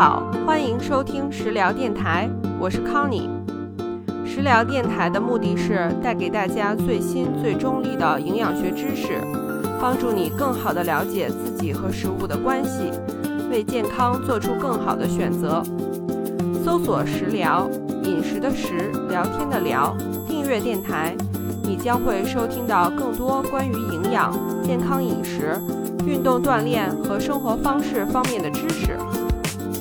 好，欢迎收听食疗电台，我是康妮。食疗电台的目的是带给大家最新最中立的营养学知识，帮助你更好的了解自己和食物的关系，为健康做出更好的选择。搜索“食疗”，饮食的食，聊天的聊，订阅电台，你将会收听到更多关于营养、健康饮食、运动锻炼和生活方式方面的。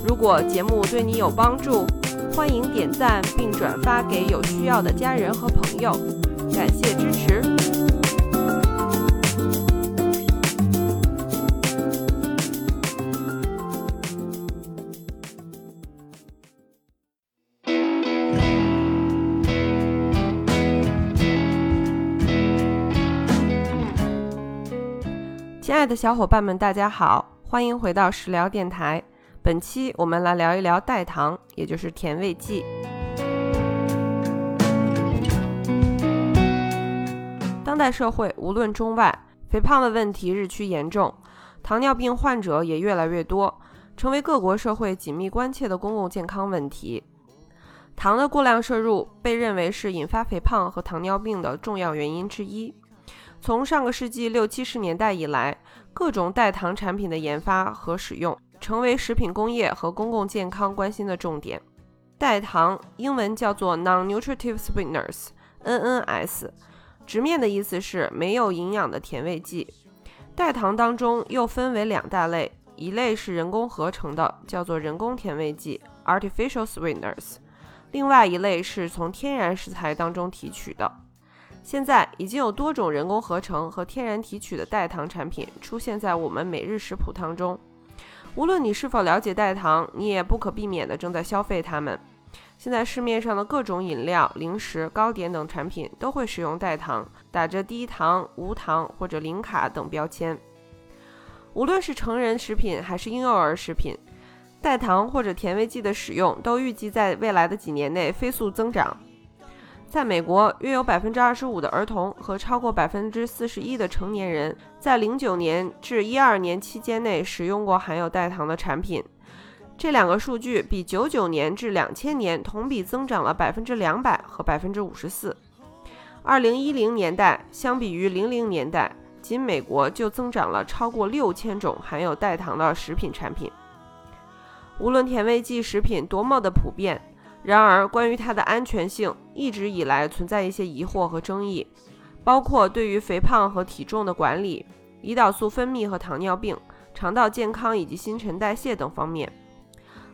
如果节目对你有帮助，欢迎点赞并转发给有需要的家人和朋友，感谢支持。亲爱的小伙伴们，大家好，欢迎回到食疗电台。本期我们来聊一聊代糖，也就是甜味剂。当代社会无论中外，肥胖的问题日趋严重，糖尿病患者也越来越多，成为各国社会紧密关切的公共健康问题。糖的过量摄入被认为是引发肥胖和糖尿病的重要原因之一。从上个世纪六七十年代以来，各种代糖产品的研发和使用。成为食品工业和公共健康关心的重点。代糖英文叫做 non-nutritive sweeteners（NNS），直面的意思是没有营养的甜味剂。代糖当中又分为两大类，一类是人工合成的，叫做人工甜味剂 （artificial sweeteners），另外一类是从天然食材当中提取的。现在已经有多种人工合成和天然提取的代糖产品出现在我们每日食谱当中。无论你是否了解代糖，你也不可避免地正在消费它们。现在市面上的各种饮料、零食、糕点等产品都会使用代糖，打着低糖、无糖或者零卡等标签。无论是成人食品还是婴幼儿食品，代糖或者甜味剂的使用都预计在未来的几年内飞速增长。在美国，约有百分之二十五的儿童和超过百分之四十一的成年人在零九年至一二年期间内使用过含有代糖的产品。这两个数据比九九年至两千年同比增长了百分之两百和百分之五十四。二零一零年代相比于零零年代，仅美国就增长了超过六千种含有代糖的食品产品。无论甜味剂食品多么的普遍。然而，关于它的安全性，一直以来存在一些疑惑和争议，包括对于肥胖和体重的管理、胰岛素分泌和糖尿病、肠道健康以及新陈代谢等方面。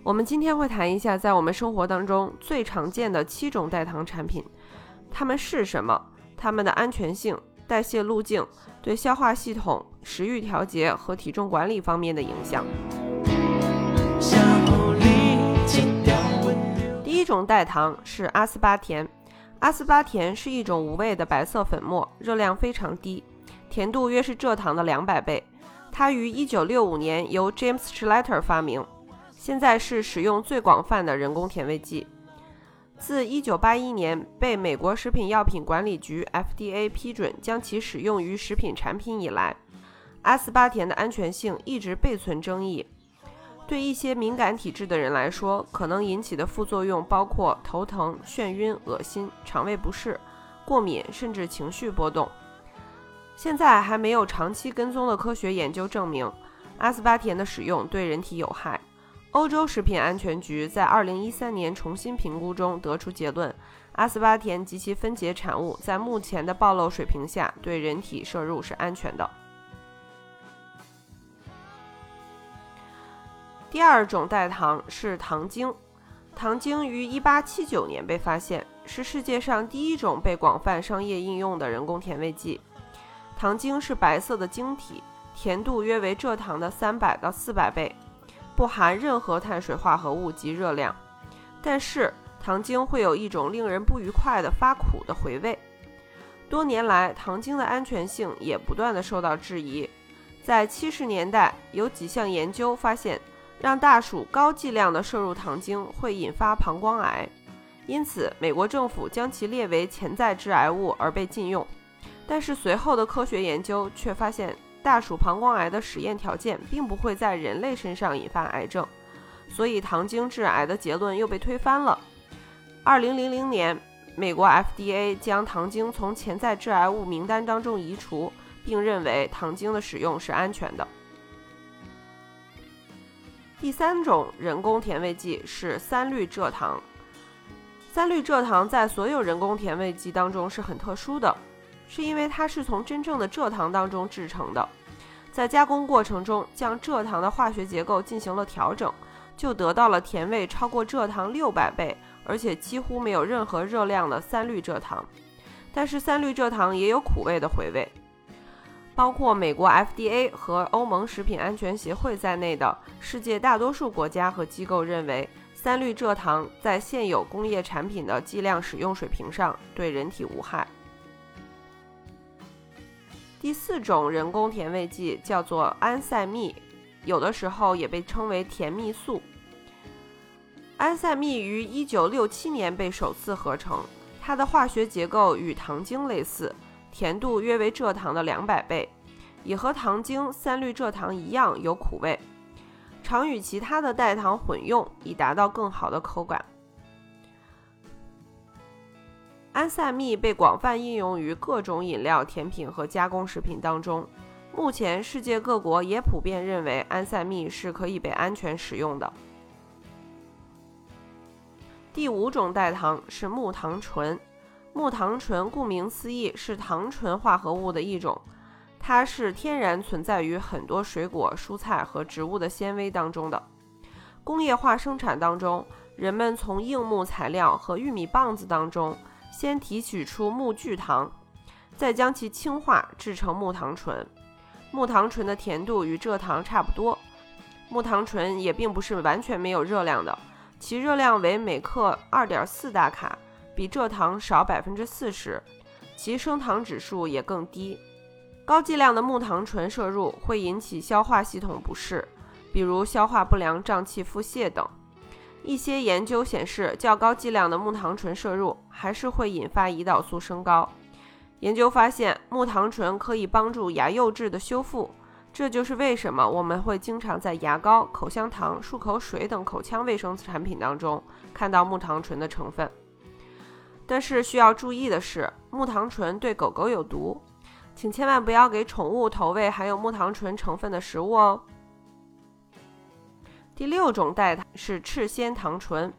我们今天会谈一下，在我们生活当中最常见的七种代糖产品，它们是什么？它们的安全性、代谢路径、对消化系统、食欲调节和体重管理方面的影响。种代糖是阿斯巴甜，阿斯巴甜是一种无味的白色粉末，热量非常低，甜度约是蔗糖的两百倍。它于1965年由 James Schlatter 发明，现在是使用最广泛的人工甜味剂。自1981年被美国食品药品管理局 FDA 批准将其使用于食品产品以来，阿斯巴甜的安全性一直备存争议。对一些敏感体质的人来说，可能引起的副作用包括头疼、眩晕、恶心、肠胃不适、过敏，甚至情绪波动。现在还没有长期跟踪的科学研究证明阿斯巴甜的使用对人体有害。欧洲食品安全局在2013年重新评估中得出结论：阿斯巴甜及其分解产物在目前的暴露水平下对人体摄入是安全的。第二种代糖是糖精，糖精于1879年被发现，是世界上第一种被广泛商业应用的人工甜味剂。糖精是白色的晶体，甜度约为蔗糖的300到400倍，不含任何碳水化合物及热量。但是糖精会有一种令人不愉快的发苦的回味。多年来，糖精的安全性也不断的受到质疑。在70年代，有几项研究发现。让大鼠高剂量的摄入糖精会引发膀胱癌，因此美国政府将其列为潜在致癌物而被禁用。但是随后的科学研究却发现，大鼠膀胱癌的实验条件并不会在人类身上引发癌症，所以糖精致癌的结论又被推翻了。二零零零年，美国 FDA 将糖精从潜在致癌物名单当中移除，并认为糖精的使用是安全的。第三种人工甜味剂是三氯蔗糖。三氯蔗糖在所有人工甜味剂当中是很特殊的，是因为它是从真正的蔗糖当中制成的，在加工过程中将蔗糖的化学结构进行了调整，就得到了甜味超过蔗糖六百倍，而且几乎没有任何热量的三氯蔗糖。但是三氯蔗糖也有苦味的回味。包括美国 FDA 和欧盟食品安全协会在内的世界大多数国家和机构认为，三氯蔗糖在现有工业产品的剂量使用水平上对人体无害。第四种人工甜味剂叫做安赛蜜，有的时候也被称为甜蜜素。安赛蜜于1967年被首次合成，它的化学结构与糖精类似。甜度约为蔗糖的两百倍，也和糖精三氯蔗糖一样有苦味，常与其他的代糖混用，以达到更好的口感。安赛蜜被广泛应用于各种饮料、甜品和加工食品当中。目前，世界各国也普遍认为安赛蜜是可以被安全使用的。第五种代糖是木糖醇。木糖醇顾名思义是糖醇化合物的一种，它是天然存在于很多水果、蔬菜和植物的纤维当中的。工业化生产当中，人们从硬木材料和玉米棒子当中先提取出木聚糖，再将其氢化制成木糖醇。木糖醇的甜度与蔗糖差不多。木糖醇也并不是完全没有热量的，其热量为每克二点四大卡。比蔗糖少百分之四十，其升糖指数也更低。高剂量的木糖醇摄入会引起消化系统不适，比如消化不良、胀气、腹泻等。一些研究显示，较高剂量的木糖醇摄入还是会引发胰岛素升高。研究发现，木糖醇可以帮助牙釉质的修复，这就是为什么我们会经常在牙膏、口香糖、漱口水等口腔卫生产品当中看到木糖醇的成分。但是需要注意的是，木糖醇对狗狗有毒，请千万不要给宠物投喂含有木糖醇成分的食物哦。第六种代糖是赤藓糖醇，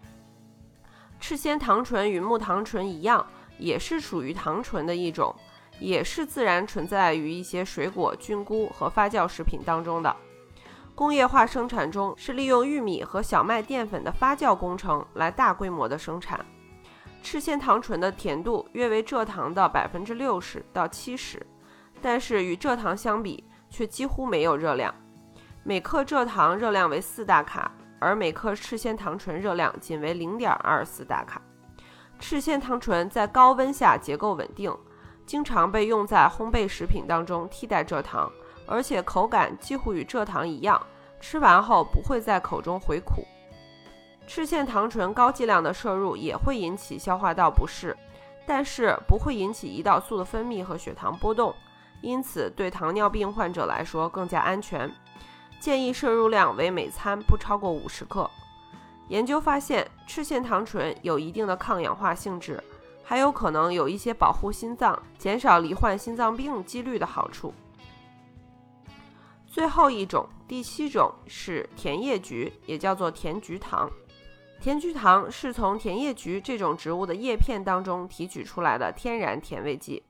赤藓糖醇与木糖醇一样，也是属于糖醇的一种，也是自然存在于一些水果、菌菇和发酵食品当中的。工业化生产中是利用玉米和小麦淀粉的发酵工程来大规模的生产。赤藓糖醇的甜度约为蔗糖的百分之六十到七十，但是与蔗糖相比却几乎没有热量。每克蔗糖热量为四大卡，而每克赤藓糖醇热量仅为零点二四大卡。赤藓糖醇在高温下结构稳定，经常被用在烘焙食品当中替代蔗糖，而且口感几乎与蔗糖一样，吃完后不会在口中回苦。赤藓糖醇高剂量的摄入也会引起消化道不适，但是不会引起胰岛素的分泌和血糖波动，因此对糖尿病患者来说更加安全。建议摄入量为每餐不超过五十克。研究发现，赤藓糖醇有一定的抗氧化性质，还有可能有一些保护心脏、减少罹患心脏病几率的好处。最后一种，第七种是甜叶菊，也叫做甜菊糖。甜菊糖是从甜叶菊这种植物的叶片当中提取出来的天然甜味剂，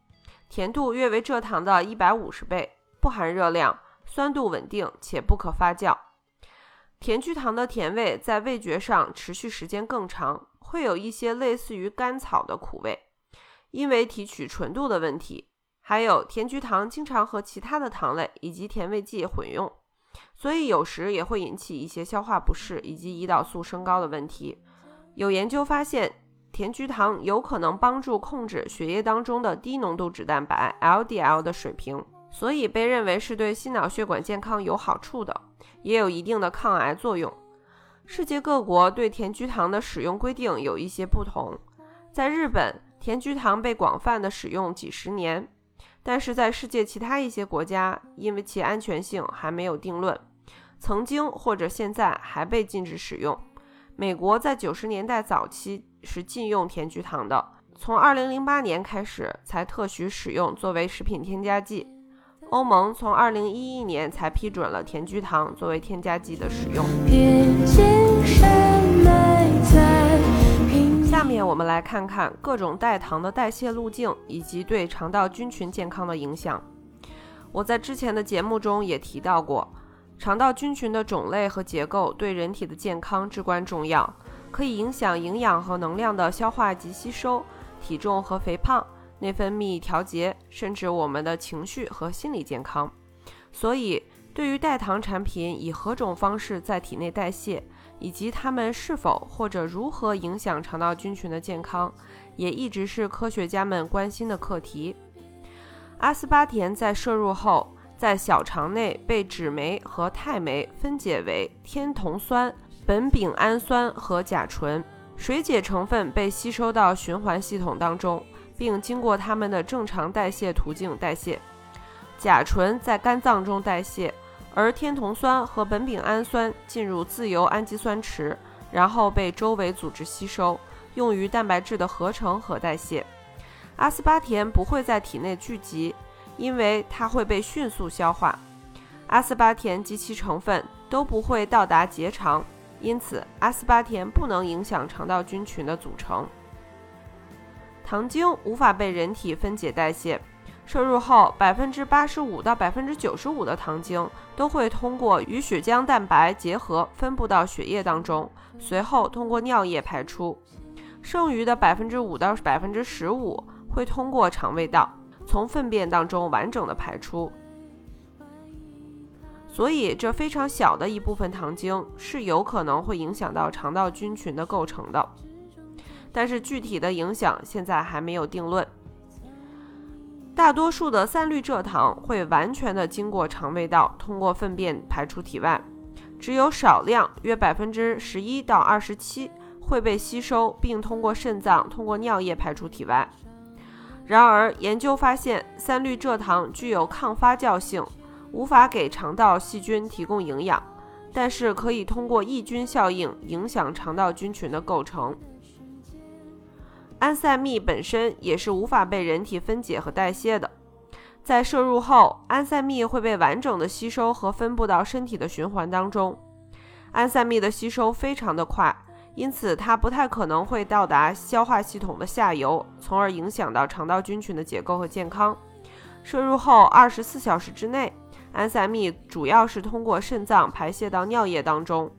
甜度约为蔗糖的一百五十倍，不含热量，酸度稳定且不可发酵。甜菊糖的甜味在味觉上持续时间更长，会有一些类似于甘草的苦味，因为提取纯度的问题。还有甜菊糖经常和其他的糖类以及甜味剂混用。所以有时也会引起一些消化不适以及胰岛素升高的问题。有研究发现，甜菊糖有可能帮助控制血液当中的低浓度脂蛋白 （LDL） 的水平，所以被认为是对心脑血管健康有好处的，也有一定的抗癌作用。世界各国对甜菊糖的使用规定有一些不同。在日本，甜菊糖被广泛的使用几十年。但是在世界其他一些国家，因为其安全性还没有定论，曾经或者现在还被禁止使用。美国在九十年代早期是禁用甜菊糖的，从二零零八年开始才特许使用作为食品添加剂。欧盟从二零一一年才批准了甜菊糖作为添加剂的使用。下面我们来看看各种代糖的代谢路径以及对肠道菌群健康的影响。我在之前的节目中也提到过，肠道菌群的种类和结构对人体的健康至关重要，可以影响营养和能量的消化及吸收、体重和肥胖。内分泌调节，甚至我们的情绪和心理健康。所以，对于代糖产品以何种方式在体内代谢，以及它们是否或者如何影响肠道菌群的健康，也一直是科学家们关心的课题。阿斯巴甜在摄入后，在小肠内被脂酶和肽酶分解为天酮酸、苯丙氨酸和甲醇，水解成分被吸收到循环系统当中。并经过它们的正常代谢途径代谢，甲醇在肝脏中代谢，而天酮酸和苯丙氨酸进入自由氨基酸池，然后被周围组织吸收，用于蛋白质的合成和代谢。阿斯巴甜不会在体内聚集，因为它会被迅速消化。阿斯巴甜及其成分都不会到达结肠，因此阿斯巴甜不能影响肠道菌群的组成。糖精无法被人体分解代谢，摄入后，百分之八十五到百分之九十五的糖精都会通过与血浆蛋白结合分布到血液当中，随后通过尿液排出。剩余的百分之五到百分之十五会通过肠胃道从粪便当中完整的排出。所以，这非常小的一部分糖精是有可能会影响到肠道菌群的构成的。但是具体的影响现在还没有定论。大多数的三氯蔗糖会完全的经过肠胃道，通过粪便排出体外，只有少量约百分之十一到二十七会被吸收，并通过肾脏通过尿液排出体外。然而，研究发现三氯蔗糖具有抗发酵性，无法给肠道细菌提供营养，但是可以通过抑菌效应影响肠道菌群的构成。安赛蜜本身也是无法被人体分解和代谢的，在摄入后，安赛蜜会被完整的吸收和分布到身体的循环当中。安赛蜜的吸收非常的快，因此它不太可能会到达消化系统的下游，从而影响到肠道菌群的结构和健康。摄入后二十四小时之内，安赛蜜主要是通过肾脏排泄到尿液当中，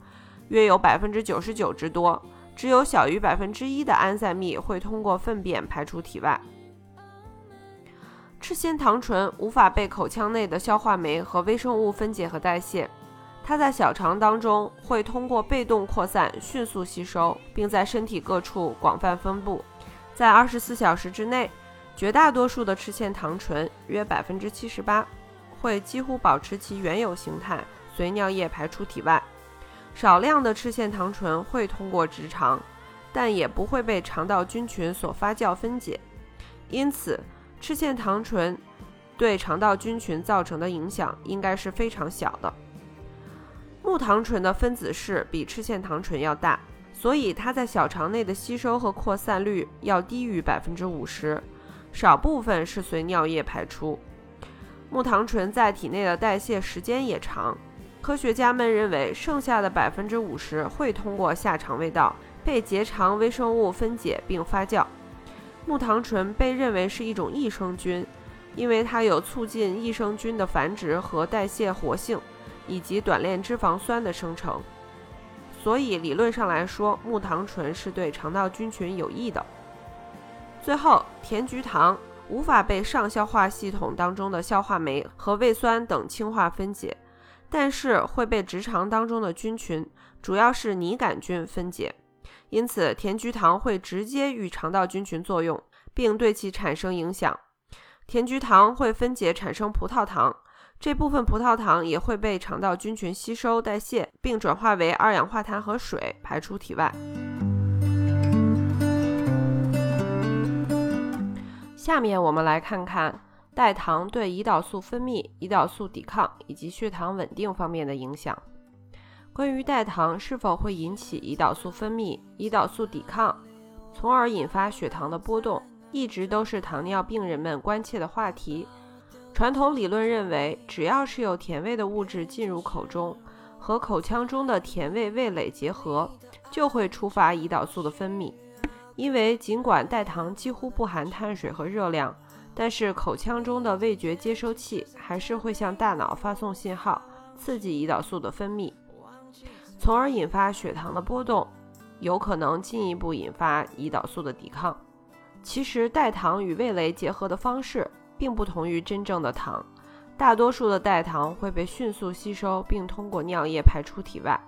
约有百分之九十九之多。只有小于百分之一的安赛蜜会通过粪便排出体外。赤藓糖醇无法被口腔内的消化酶和微生物分解和代谢，它在小肠当中会通过被动扩散迅速吸收，并在身体各处广泛分布。在二十四小时之内，绝大多数的赤藓糖醇约百分之七十八会几乎保持其原有形态，随尿液排出体外。少量的赤藓糖醇会通过直肠，但也不会被肠道菌群所发酵分解，因此赤藓糖醇对肠道菌群造成的影响应该是非常小的。木糖醇的分子式比赤藓糖醇要大，所以它在小肠内的吸收和扩散率要低于百分之五十，少部分是随尿液排出。木糖醇在体内的代谢时间也长。科学家们认为，剩下的百分之五十会通过下肠胃道被结肠微生物分解并发酵。木糖醇被认为是一种益生菌，因为它有促进益生菌的繁殖和代谢活性，以及短链脂肪酸的生成。所以理论上来说，木糖醇是对肠道菌群有益的。最后，甜菊糖无法被上消化系统当中的消化酶和胃酸等氢化分解。但是会被直肠当中的菌群，主要是拟杆菌分解，因此甜菊糖会直接与肠道菌群作用，并对其产生影响。甜菊糖会分解产生葡萄糖，这部分葡萄糖也会被肠道菌群吸收代谢，并转化为二氧化碳和水排出体外。下面我们来看看。代糖对胰岛素分泌、胰岛素抵抗以及血糖稳定方面的影响。关于代糖是否会引起胰岛素分泌、胰岛素抵抗，从而引发血糖的波动，一直都是糖尿病人们关切的话题。传统理论认为，只要是有甜味的物质进入口中，和口腔中的甜味味蕾结合，就会触发胰岛素的分泌。因为尽管代糖几乎不含碳水和热量，但是口腔中的味觉接收器还是会向大脑发送信号，刺激胰岛素的分泌，从而引发血糖的波动，有可能进一步引发胰岛素的抵抗。其实，代糖与味蕾结合的方式并不同于真正的糖，大多数的代糖会被迅速吸收，并通过尿液排出体外。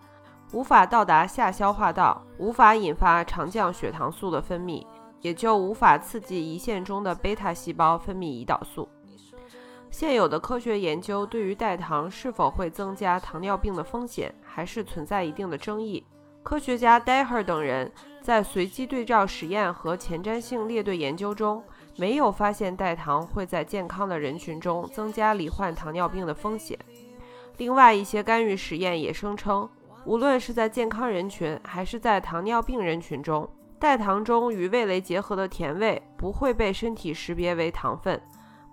无法到达下消化道，无法引发肠降血糖素的分泌，也就无法刺激胰腺中的贝塔细胞分泌胰岛素。现有的科学研究对于代糖是否会增加糖尿病的风险，还是存在一定的争议。科学家 Daher 等人在随机对照实验和前瞻性列队研究中，没有发现代糖会在健康的人群中增加罹患糖尿病的风险。另外一些干预实验也声称。无论是在健康人群还是在糖尿病人群中，代糖中与味蕾结合的甜味不会被身体识别为糖分，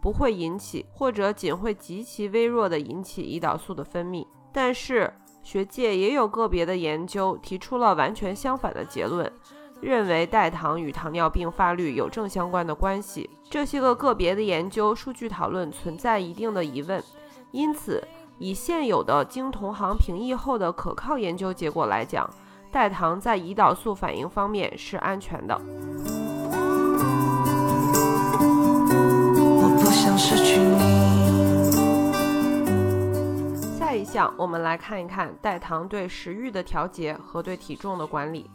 不会引起或者仅会极其微弱地引起胰岛素的分泌。但是，学界也有个别的研究提出了完全相反的结论，认为代糖与糖尿病发率有正相关的关系。这些个个别的研究数据讨论存在一定的疑问，因此。以现有的经同行评议后的可靠研究结果来讲，代糖在胰岛素反应方面是安全的。下一项，我们来看一看代糖对食欲的调节和对体重的管理。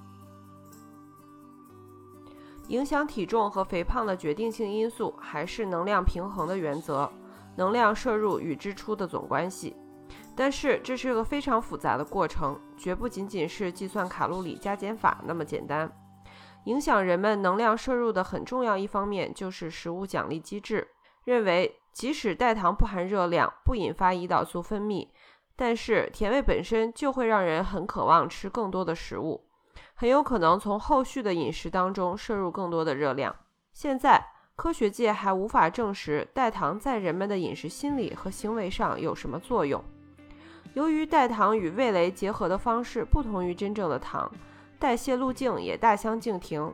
影响体重和肥胖的决定性因素还是能量平衡的原则。能量摄入与支出的总关系，但是这是个非常复杂的过程，绝不仅仅是计算卡路里加减法那么简单。影响人们能量摄入的很重要一方面就是食物奖励机制，认为即使代糖不含热量，不引发胰岛素分泌，但是甜味本身就会让人很渴望吃更多的食物，很有可能从后续的饮食当中摄入更多的热量。现在。科学界还无法证实代糖在人们的饮食心理和行为上有什么作用。由于代糖与味蕾结合的方式不同于真正的糖，代谢路径也大相径庭，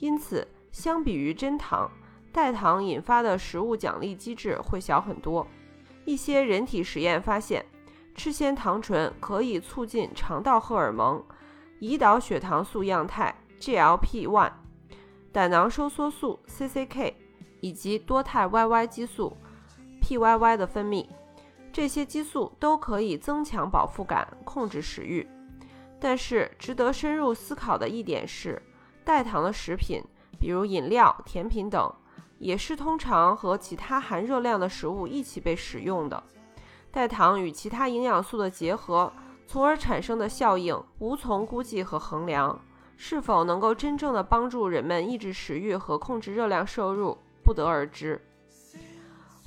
因此相比于真糖，代糖引发的食物奖励机制会小很多。一些人体实验发现，吃鲜糖醇可以促进肠道荷尔蒙、胰岛血糖素样态 （GLP-1）、胆囊收缩素 （CCK）。以及多肽 YY 激素 PYY 的分泌，这些激素都可以增强饱腹感，控制食欲。但是，值得深入思考的一点是，代糖的食品，比如饮料、甜品等，也是通常和其他含热量的食物一起被使用的。代糖与其他营养素的结合，从而产生的效应，无从估计和衡量。是否能够真正的帮助人们抑制食欲和控制热量摄入？不得而知。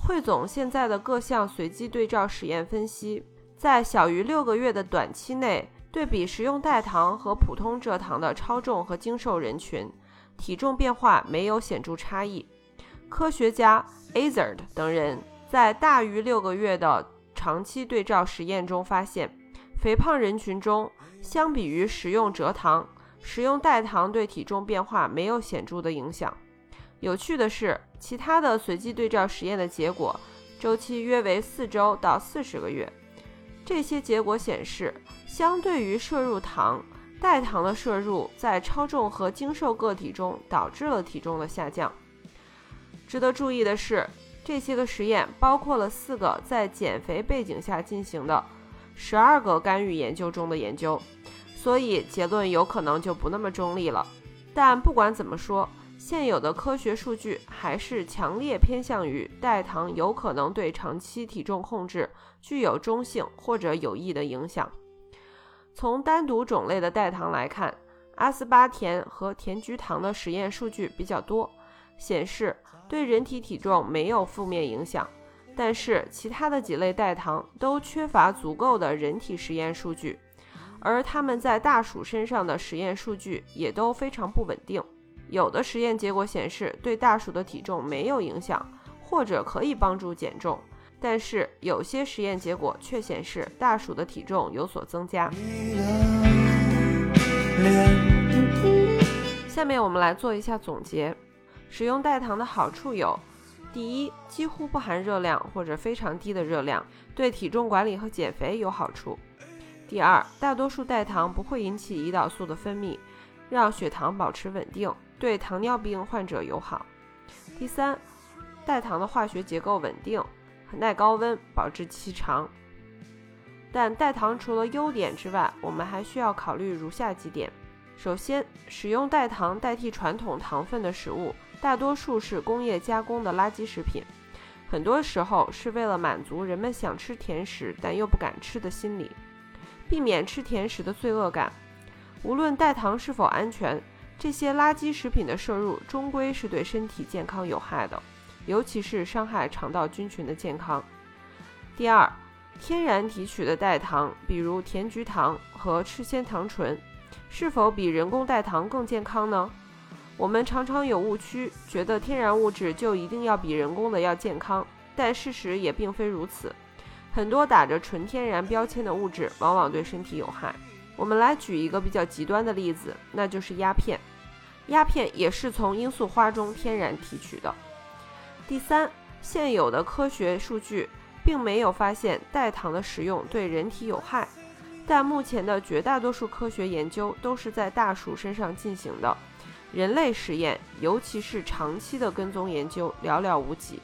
汇总现在的各项随机对照实验分析，在小于六个月的短期内，对比食用代糖和普通蔗糖的超重和精瘦人群，体重变化没有显著差异。科学家 Azard 等人在大于六个月的长期对照实验中发现，肥胖人群中，相比于食用蔗糖，食用代糖对体重变化没有显著的影响。有趣的是，其他的随机对照实验的结果周期约为四周到四十个月。这些结果显示，相对于摄入糖，代糖的摄入在超重和精瘦个体中导致了体重的下降。值得注意的是，这些个实验包括了四个在减肥背景下进行的十二个干预研究中的研究，所以结论有可能就不那么中立了。但不管怎么说，现有的科学数据还是强烈偏向于代糖有可能对长期体重控制具有中性或者有益的影响。从单独种类的代糖来看，阿斯巴甜和甜菊糖的实验数据比较多，显示对人体体重没有负面影响。但是其他的几类代糖都缺乏足够的人体实验数据，而他们在大鼠身上的实验数据也都非常不稳定。有的实验结果显示对大鼠的体重没有影响，或者可以帮助减重，但是有些实验结果却显示大鼠的体重有所增加。下面我们来做一下总结：使用代糖的好处有。第一，几乎不含热量或者非常低的热量，对体重管理和减肥有好处。第二，大多数代糖不会引起胰岛素的分泌，让血糖保持稳定，对糖尿病患者友好。第三，代糖的化学结构稳定，耐高温，保质期长。但代糖除了优点之外，我们还需要考虑如下几点：首先，使用代糖代替传统糖分的食物。大多数是工业加工的垃圾食品，很多时候是为了满足人们想吃甜食但又不敢吃的心理，避免吃甜食的罪恶感。无论代糖是否安全，这些垃圾食品的摄入终归是对身体健康有害的，尤其是伤害肠道菌群的健康。第二，天然提取的代糖，比如甜菊糖和赤藓糖醇，是否比人工代糖更健康呢？我们常常有误区，觉得天然物质就一定要比人工的要健康，但事实也并非如此。很多打着纯天然标签的物质，往往对身体有害。我们来举一个比较极端的例子，那就是鸦片。鸦片也是从罂粟花中天然提取的。第三，现有的科学数据并没有发现代糖的食用对人体有害，但目前的绝大多数科学研究都是在大鼠身上进行的。人类实验，尤其是长期的跟踪研究，寥寥无几。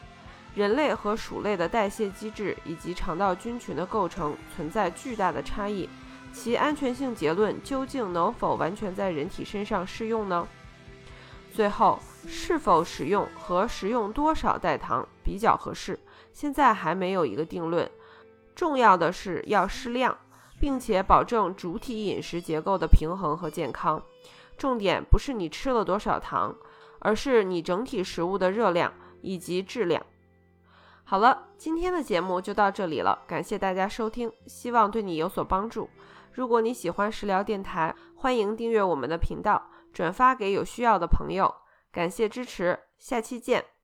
人类和鼠类的代谢机制以及肠道菌群的构成存在巨大的差异，其安全性结论究竟能否完全在人体身上适用呢？最后，是否使用和食用多少代糖比较合适，现在还没有一个定论。重要的是要适量，并且保证主体饮食结构的平衡和健康。重点不是你吃了多少糖，而是你整体食物的热量以及质量。好了，今天的节目就到这里了，感谢大家收听，希望对你有所帮助。如果你喜欢食疗电台，欢迎订阅我们的频道，转发给有需要的朋友。感谢支持，下期见。